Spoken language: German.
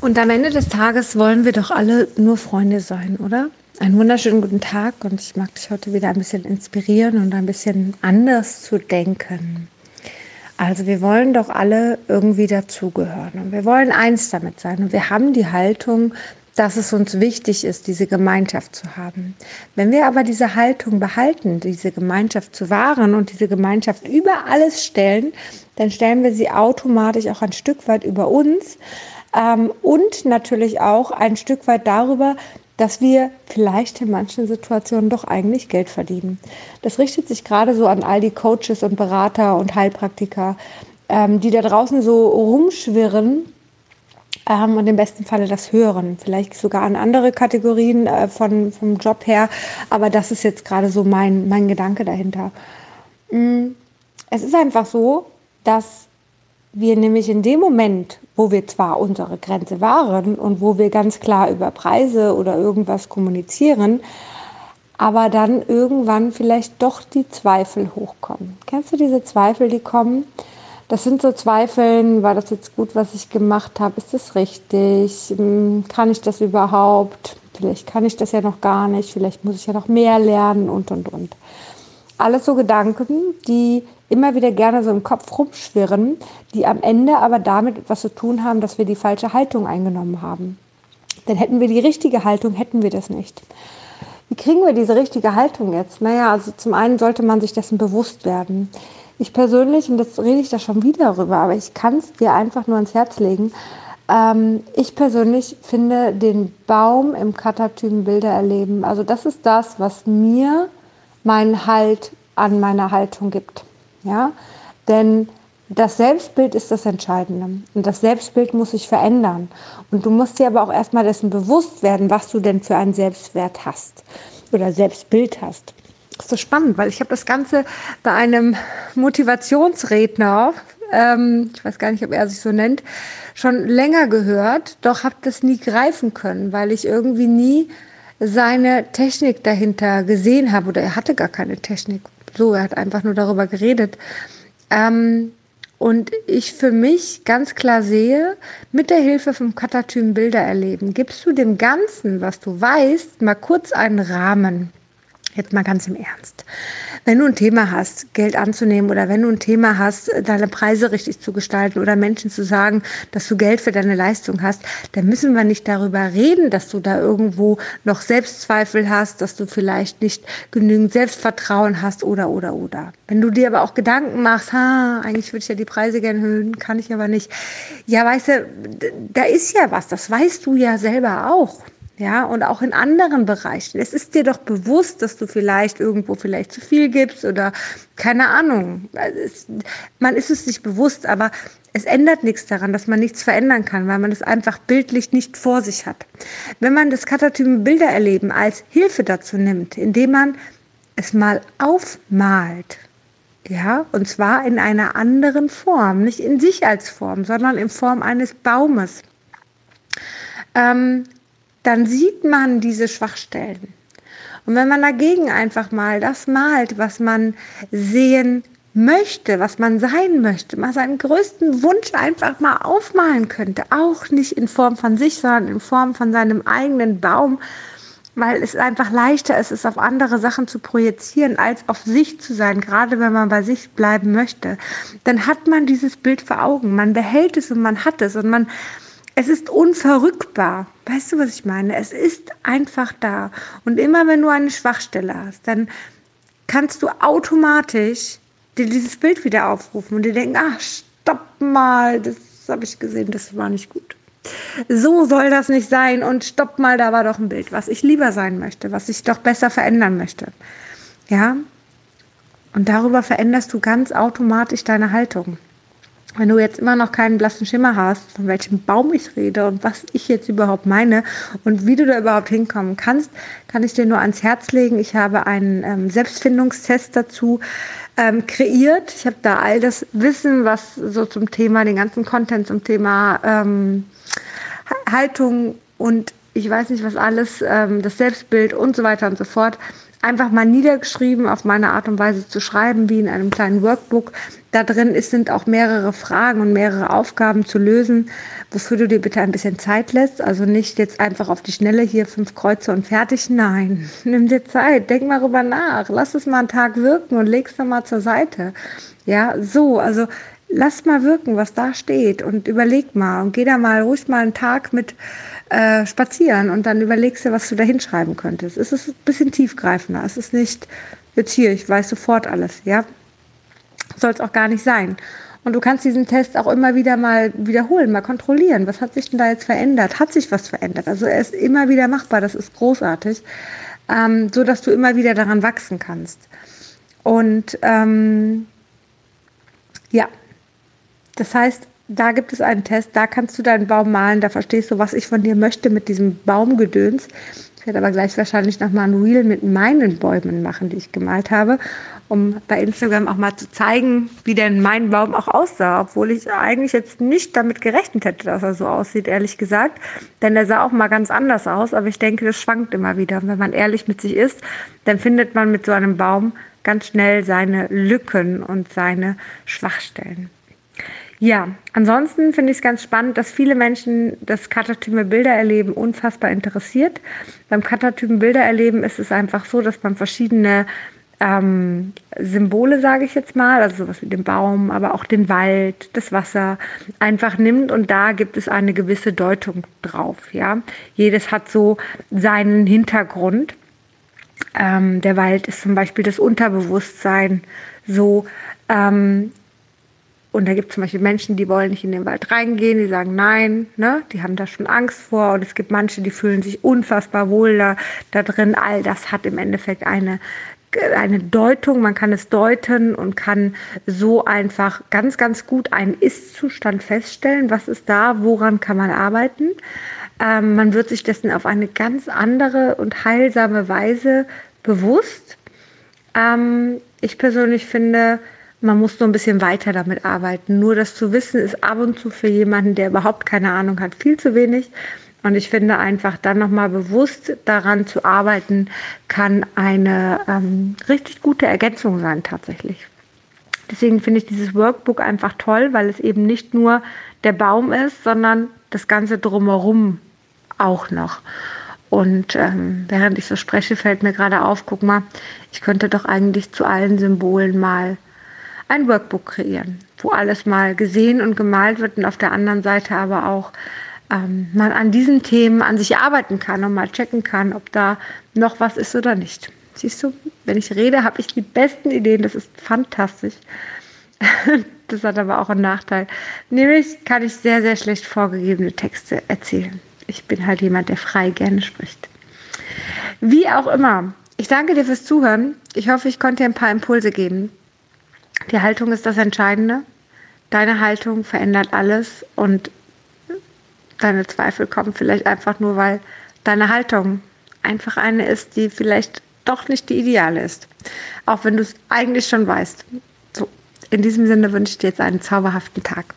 Und am Ende des Tages wollen wir doch alle nur Freunde sein, oder? Einen wunderschönen guten Tag und ich mag dich heute wieder ein bisschen inspirieren und ein bisschen anders zu denken. Also wir wollen doch alle irgendwie dazugehören und wir wollen eins damit sein und wir haben die Haltung, dass es uns wichtig ist, diese Gemeinschaft zu haben. Wenn wir aber diese Haltung behalten, diese Gemeinschaft zu wahren und diese Gemeinschaft über alles stellen, dann stellen wir sie automatisch auch ein Stück weit über uns ähm, und natürlich auch ein Stück weit darüber, dass wir vielleicht in manchen Situationen doch eigentlich Geld verdienen. Das richtet sich gerade so an all die Coaches und Berater und Heilpraktiker, ähm, die da draußen so rumschwirren ähm, und im besten Falle das hören. Vielleicht sogar an andere Kategorien äh, von, vom Job her, aber das ist jetzt gerade so mein, mein Gedanke dahinter. Mm, es ist einfach so, dass wir nämlich in dem Moment, wo wir zwar unsere Grenze wahren und wo wir ganz klar über Preise oder irgendwas kommunizieren, aber dann irgendwann vielleicht doch die Zweifel hochkommen. Kennst du diese Zweifel, die kommen? Das sind so Zweifel, war das jetzt gut, was ich gemacht habe? Ist das richtig? Hm, kann ich das überhaupt? Vielleicht kann ich das ja noch gar nicht, vielleicht muss ich ja noch mehr lernen und, und, und. Alles so Gedanken, die immer wieder gerne so im Kopf rumschwirren, die am Ende aber damit etwas zu tun haben, dass wir die falsche Haltung eingenommen haben. Denn hätten wir die richtige Haltung, hätten wir das nicht. Wie kriegen wir diese richtige Haltung jetzt? Naja, also zum einen sollte man sich dessen bewusst werden. Ich persönlich, und das rede ich da schon wieder darüber, aber ich kann es dir einfach nur ans Herz legen. Ähm, ich persönlich finde den Baum im Katatypen Bilder erleben. Also das ist das, was mir meinen Halt an meiner Haltung gibt. Ja? Denn das Selbstbild ist das Entscheidende. Und das Selbstbild muss sich verändern. Und du musst dir aber auch erstmal dessen bewusst werden, was du denn für einen Selbstwert hast oder Selbstbild hast. Das ist so spannend, weil ich habe das Ganze bei einem Motivationsredner, ähm, ich weiß gar nicht, ob er sich so nennt, schon länger gehört, doch habe das nie greifen können, weil ich irgendwie nie seine Technik dahinter gesehen habe oder er hatte gar keine Technik so, er hat einfach nur darüber geredet. Ähm, und ich für mich ganz klar sehe, mit der Hilfe vom Katatypen Bilder erleben, gibst du dem Ganzen, was du weißt, mal kurz einen Rahmen. Jetzt mal ganz im Ernst. Wenn du ein Thema hast, Geld anzunehmen oder wenn du ein Thema hast, deine Preise richtig zu gestalten oder Menschen zu sagen, dass du Geld für deine Leistung hast, dann müssen wir nicht darüber reden, dass du da irgendwo noch Selbstzweifel hast, dass du vielleicht nicht genügend Selbstvertrauen hast oder, oder, oder. Wenn du dir aber auch Gedanken machst, ha, eigentlich würde ich ja die Preise gerne erhöhen, kann ich aber nicht. Ja, weißt du, da ist ja was, das weißt du ja selber auch ja, und auch in anderen Bereichen. Es ist dir doch bewusst, dass du vielleicht irgendwo vielleicht zu viel gibst oder keine Ahnung. Es, man ist es sich bewusst, aber es ändert nichts daran, dass man nichts verändern kann, weil man es einfach bildlich nicht vor sich hat. Wenn man das Katatypen Bilder erleben als Hilfe dazu nimmt, indem man es mal aufmalt, ja, und zwar in einer anderen Form, nicht in sich als Form, sondern in Form eines Baumes. Ähm, dann sieht man diese Schwachstellen. Und wenn man dagegen einfach mal das malt, was man sehen möchte, was man sein möchte, mal seinen größten Wunsch einfach mal aufmalen könnte, auch nicht in Form von sich, sondern in Form von seinem eigenen Baum, weil es einfach leichter ist, es auf andere Sachen zu projizieren, als auf sich zu sein, gerade wenn man bei sich bleiben möchte, dann hat man dieses Bild vor Augen, man behält es und man hat es und man es ist unverrückbar. Weißt du, was ich meine? Es ist einfach da. Und immer wenn du eine Schwachstelle hast, dann kannst du automatisch dir dieses Bild wieder aufrufen und dir denken, ach, stopp mal, das habe ich gesehen, das war nicht gut. So soll das nicht sein und stopp mal, da war doch ein Bild, was ich lieber sein möchte, was ich doch besser verändern möchte. Ja? Und darüber veränderst du ganz automatisch deine Haltung. Wenn du jetzt immer noch keinen blassen Schimmer hast, von welchem Baum ich rede und was ich jetzt überhaupt meine und wie du da überhaupt hinkommen kannst, kann ich dir nur ans Herz legen. Ich habe einen ähm, Selbstfindungstest dazu ähm, kreiert. Ich habe da all das Wissen, was so zum Thema, den ganzen Content zum Thema ähm, Haltung und ich weiß nicht was alles, ähm, das Selbstbild und so weiter und so fort einfach mal niedergeschrieben, auf meine Art und Weise zu schreiben, wie in einem kleinen Workbook. Da drin ist, sind auch mehrere Fragen und mehrere Aufgaben zu lösen, wofür du dir bitte ein bisschen Zeit lässt. Also nicht jetzt einfach auf die Schnelle hier fünf Kreuze und fertig. Nein, nimm dir Zeit, denk mal rüber nach, lass es mal einen Tag wirken und leg's dann mal zur Seite. Ja, so, also lass mal wirken, was da steht und überleg mal und geh da mal ruhig mal einen Tag mit äh, spazieren und dann überlegst du, was du da hinschreiben könntest. Es ist ein bisschen tiefgreifender. Es ist nicht jetzt hier, ich weiß sofort alles, ja. Soll es auch gar nicht sein. Und du kannst diesen Test auch immer wieder mal wiederholen, mal kontrollieren. Was hat sich denn da jetzt verändert? Hat sich was verändert? Also er ist immer wieder machbar, das ist großartig, ähm, so dass du immer wieder daran wachsen kannst. Und ähm, ja, das heißt, da gibt es einen Test, da kannst du deinen Baum malen, da verstehst du, was ich von dir möchte mit diesem Baumgedöns. Ich werde aber gleich wahrscheinlich nochmal ein Reel mit meinen Bäumen machen, die ich gemalt habe, um bei Instagram auch mal zu zeigen, wie denn mein Baum auch aussah, obwohl ich eigentlich jetzt nicht damit gerechnet hätte, dass er so aussieht, ehrlich gesagt. Denn er sah auch mal ganz anders aus, aber ich denke, das schwankt immer wieder. Und wenn man ehrlich mit sich ist, dann findet man mit so einem Baum ganz schnell seine Lücken und seine Schwachstellen. Ja, ansonsten finde ich es ganz spannend, dass viele Menschen das Katatypen Bildererleben unfassbar interessiert. Beim Katatypen Bildererleben ist es einfach so, dass man verschiedene ähm, Symbole, sage ich jetzt mal, also sowas wie den Baum, aber auch den Wald, das Wasser, einfach nimmt und da gibt es eine gewisse Deutung drauf. Ja, jedes hat so seinen Hintergrund. Ähm, der Wald ist zum Beispiel das Unterbewusstsein, so ähm, und da gibt es zum Beispiel Menschen, die wollen nicht in den Wald reingehen, die sagen nein, ne? die haben da schon Angst vor. Und es gibt manche, die fühlen sich unfassbar wohl da, da drin. All das hat im Endeffekt eine, eine Deutung, man kann es deuten und kann so einfach ganz, ganz gut einen Ist-Zustand feststellen. Was ist da, woran kann man arbeiten? Ähm, man wird sich dessen auf eine ganz andere und heilsame Weise bewusst. Ähm, ich persönlich finde, man muss so ein bisschen weiter damit arbeiten. Nur das zu wissen ist ab und zu für jemanden, der überhaupt keine Ahnung hat, viel zu wenig. Und ich finde einfach dann nochmal bewusst daran zu arbeiten, kann eine ähm, richtig gute Ergänzung sein tatsächlich. Deswegen finde ich dieses Workbook einfach toll, weil es eben nicht nur der Baum ist, sondern das Ganze drumherum auch noch. Und ähm, während ich so spreche, fällt mir gerade auf, guck mal, ich könnte doch eigentlich zu allen Symbolen mal ein Workbook kreieren, wo alles mal gesehen und gemalt wird und auf der anderen Seite aber auch ähm, man an diesen Themen an sich arbeiten kann und mal checken kann, ob da noch was ist oder nicht. Siehst du, wenn ich rede, habe ich die besten Ideen, das ist fantastisch. Das hat aber auch einen Nachteil. Nämlich kann ich sehr, sehr schlecht vorgegebene Texte erzählen. Ich bin halt jemand, der frei gerne spricht. Wie auch immer, ich danke dir fürs Zuhören. Ich hoffe, ich konnte dir ein paar Impulse geben. Die Haltung ist das Entscheidende. Deine Haltung verändert alles und deine Zweifel kommen vielleicht einfach nur, weil deine Haltung einfach eine ist, die vielleicht doch nicht die ideale ist. Auch wenn du es eigentlich schon weißt. So, in diesem Sinne wünsche ich dir jetzt einen zauberhaften Tag.